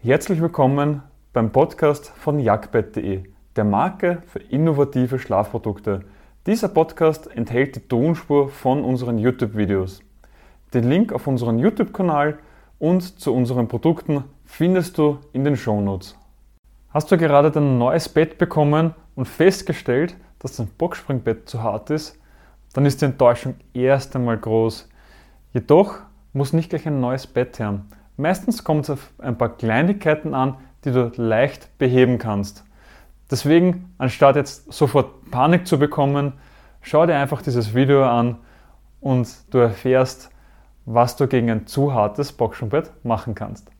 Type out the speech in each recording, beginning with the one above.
Herzlich willkommen beim Podcast von jagdbett.de, der Marke für innovative Schlafprodukte. Dieser Podcast enthält die Tonspur von unseren YouTube-Videos. Den Link auf unseren YouTube-Kanal und zu unseren Produkten findest du in den Shownotes. Hast du gerade dein neues Bett bekommen und festgestellt, dass dein Boxspringbett zu hart ist, dann ist die Enttäuschung erst einmal groß. Jedoch muss nicht gleich ein neues Bett her. Meistens kommt es auf ein paar Kleinigkeiten an, die du leicht beheben kannst. Deswegen, anstatt jetzt sofort Panik zu bekommen, schau dir einfach dieses Video an und du erfährst, was du gegen ein zu hartes Boxenbett machen kannst.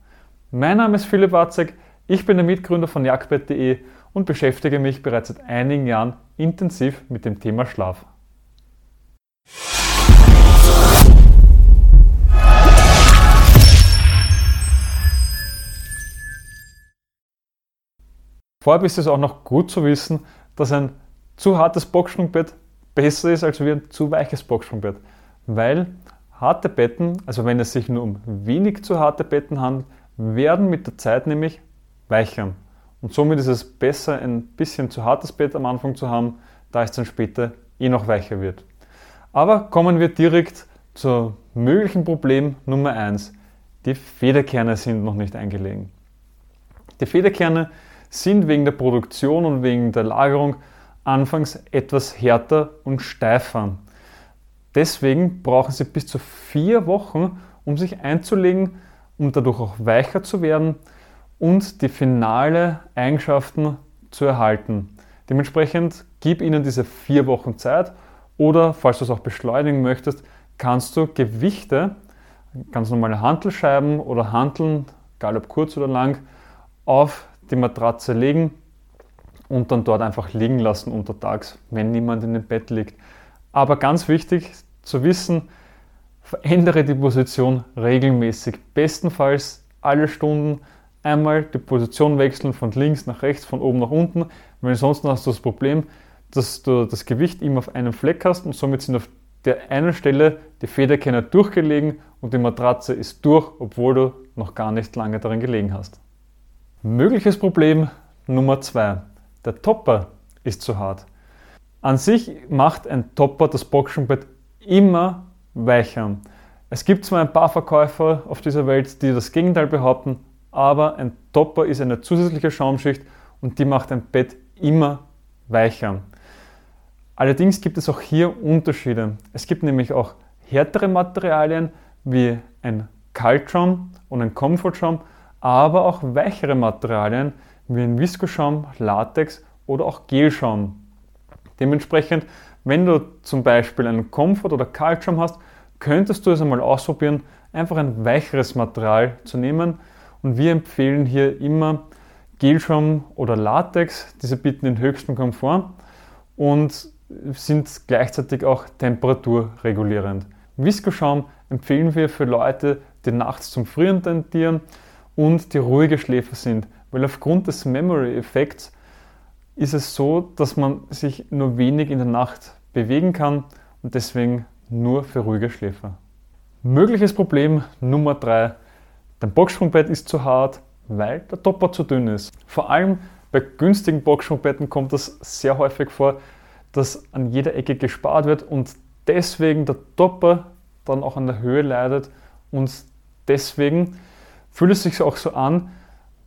Mein Name ist Philipp Watzek, ich bin der Mitgründer von jagdbett.de und beschäftige mich bereits seit einigen Jahren intensiv mit dem Thema Schlaf. Vorab ist es auch noch gut zu wissen, dass ein zu hartes Boxsprungbett besser ist als wie ein zu weiches Boxsprungbett. Weil harte Betten, also wenn es sich nur um wenig zu harte Betten handelt, werden mit der Zeit nämlich weicher. Und somit ist es besser, ein bisschen zu hartes Bett am Anfang zu haben, da es dann später eh noch weicher wird. Aber kommen wir direkt zum möglichen Problem Nummer 1. Die Federkerne sind noch nicht eingelegen. Die Federkerne sind wegen der Produktion und wegen der Lagerung anfangs etwas härter und steifer. Deswegen brauchen sie bis zu vier Wochen, um sich einzulegen, um dadurch auch weicher zu werden und die finale Eigenschaften zu erhalten. Dementsprechend gib ihnen diese vier Wochen Zeit oder falls du es auch beschleunigen möchtest, kannst du Gewichte, ganz normale Hantelscheiben oder Hanteln, egal ob kurz oder lang, auf die Matratze legen und dann dort einfach liegen lassen untertags, wenn niemand in dem Bett liegt. Aber ganz wichtig zu wissen, verändere die Position regelmäßig. Bestenfalls alle Stunden einmal die Position wechseln von links nach rechts, von oben nach unten, weil sonst hast du das Problem, dass du das Gewicht immer auf einem Fleck hast und somit sind auf der einen Stelle die Federkerne durchgelegen und die Matratze ist durch, obwohl du noch gar nicht lange darin gelegen hast. Mögliches Problem Nummer 2. Der Topper ist zu hart. An sich macht ein Topper das Boxenbett immer weicher. Es gibt zwar ein paar Verkäufer auf dieser Welt, die das Gegenteil behaupten, aber ein Topper ist eine zusätzliche Schaumschicht und die macht ein Bett immer weicher. Allerdings gibt es auch hier Unterschiede. Es gibt nämlich auch härtere Materialien wie ein Kaltschaum und ein Comfortschaum aber auch weichere Materialien wie ein Viskoschaum, Latex oder auch Gelschaum. Dementsprechend, wenn du zum Beispiel einen Komfort- oder Kaltschaum hast, könntest du es einmal ausprobieren, einfach ein weicheres Material zu nehmen. Und wir empfehlen hier immer Gelschaum oder Latex. Diese bieten den höchsten Komfort und sind gleichzeitig auch temperaturregulierend. Viskoschaum empfehlen wir für Leute, die nachts zum Frieren tendieren und die ruhige Schläfer sind. Weil aufgrund des Memory-Effekts ist es so, dass man sich nur wenig in der Nacht bewegen kann und deswegen nur für ruhige Schläfer. Mögliches Problem Nummer 3. Dein Boxsprungbett ist zu hart, weil der Topper zu dünn ist. Vor allem bei günstigen Boxsprungbetten kommt das sehr häufig vor, dass an jeder Ecke gespart wird und deswegen der Topper dann auch an der Höhe leidet und deswegen fühlt es sich auch so an,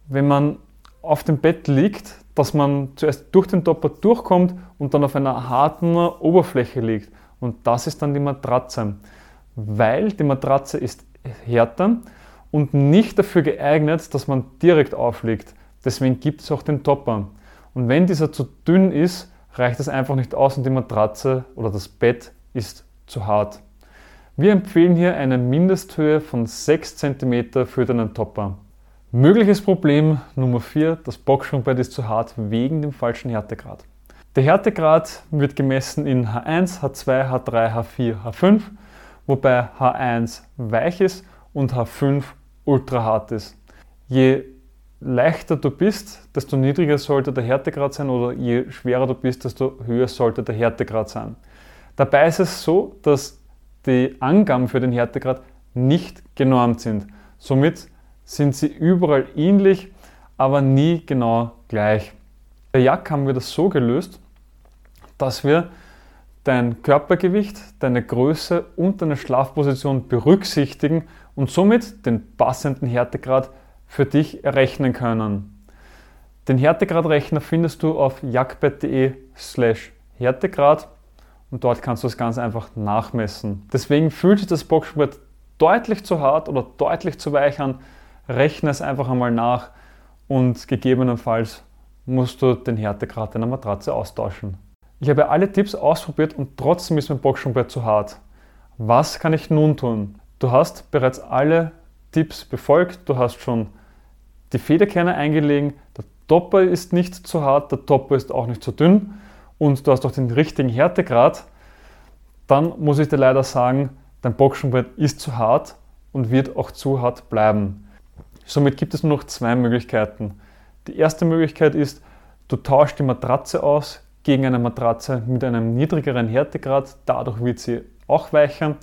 wenn man auf dem Bett liegt, dass man zuerst durch den Topper durchkommt und dann auf einer harten Oberfläche liegt. Und das ist dann die Matratze, weil die Matratze ist härter und nicht dafür geeignet, dass man direkt aufliegt. Deswegen gibt es auch den Topper. Und wenn dieser zu dünn ist, reicht es einfach nicht aus und die Matratze oder das Bett ist zu hart. Wir empfehlen hier eine Mindesthöhe von 6 cm für deinen Topper. Mögliches Problem Nummer 4, das Boxsprungbett ist zu hart wegen dem falschen Härtegrad. Der Härtegrad wird gemessen in H1, H2, H3, H4, H5, wobei H1 weich ist und H5 ultra hart ist. Je leichter du bist, desto niedriger sollte der Härtegrad sein oder je schwerer du bist, desto höher sollte der Härtegrad sein. Dabei ist es so, dass die Angaben für den Härtegrad nicht genormt sind. Somit sind sie überall ähnlich, aber nie genau gleich. Bei Jack haben wir das so gelöst, dass wir dein Körpergewicht, deine Größe und deine Schlafposition berücksichtigen und somit den passenden Härtegrad für dich errechnen können. Den Härtegradrechner findest du auf jagdbett.de slash Härtegrad und dort kannst du das ganz einfach nachmessen. Deswegen fühlt sich das Boxsport deutlich zu hart oder deutlich zu weich an. Rechne es einfach einmal nach und gegebenenfalls musst du den Härtegrad deiner Matratze austauschen. Ich habe alle Tipps ausprobiert und trotzdem ist mein Boxsprungbrett zu hart. Was kann ich nun tun? Du hast bereits alle Tipps befolgt, du hast schon die Federkerne eingelegt, der Topper ist nicht zu hart, der Topper ist auch nicht zu dünn und du hast auch den richtigen Härtegrad, dann muss ich dir leider sagen, dein Boxsprungbrett ist zu hart und wird auch zu hart bleiben. Somit gibt es nur noch zwei Möglichkeiten. Die erste Möglichkeit ist, du tauschst die Matratze aus gegen eine Matratze mit einem niedrigeren Härtegrad, dadurch wird sie auch weicher.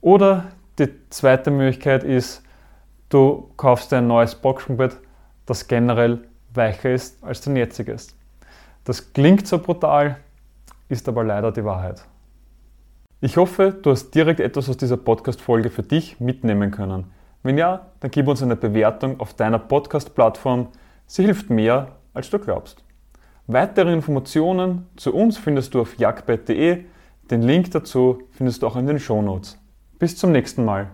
Oder die zweite Möglichkeit ist, du kaufst dir ein neues Boxsprungbett, das generell weicher ist als dein jetziges. Das klingt so brutal, ist aber leider die Wahrheit. Ich hoffe, du hast direkt etwas aus dieser Podcast-Folge für dich mitnehmen können. Wenn ja, dann gib uns eine Bewertung auf deiner Podcast-Plattform. Sie hilft mehr, als du glaubst. Weitere Informationen zu uns findest du auf jagdbett.de. Den Link dazu findest du auch in den Shownotes. Bis zum nächsten Mal.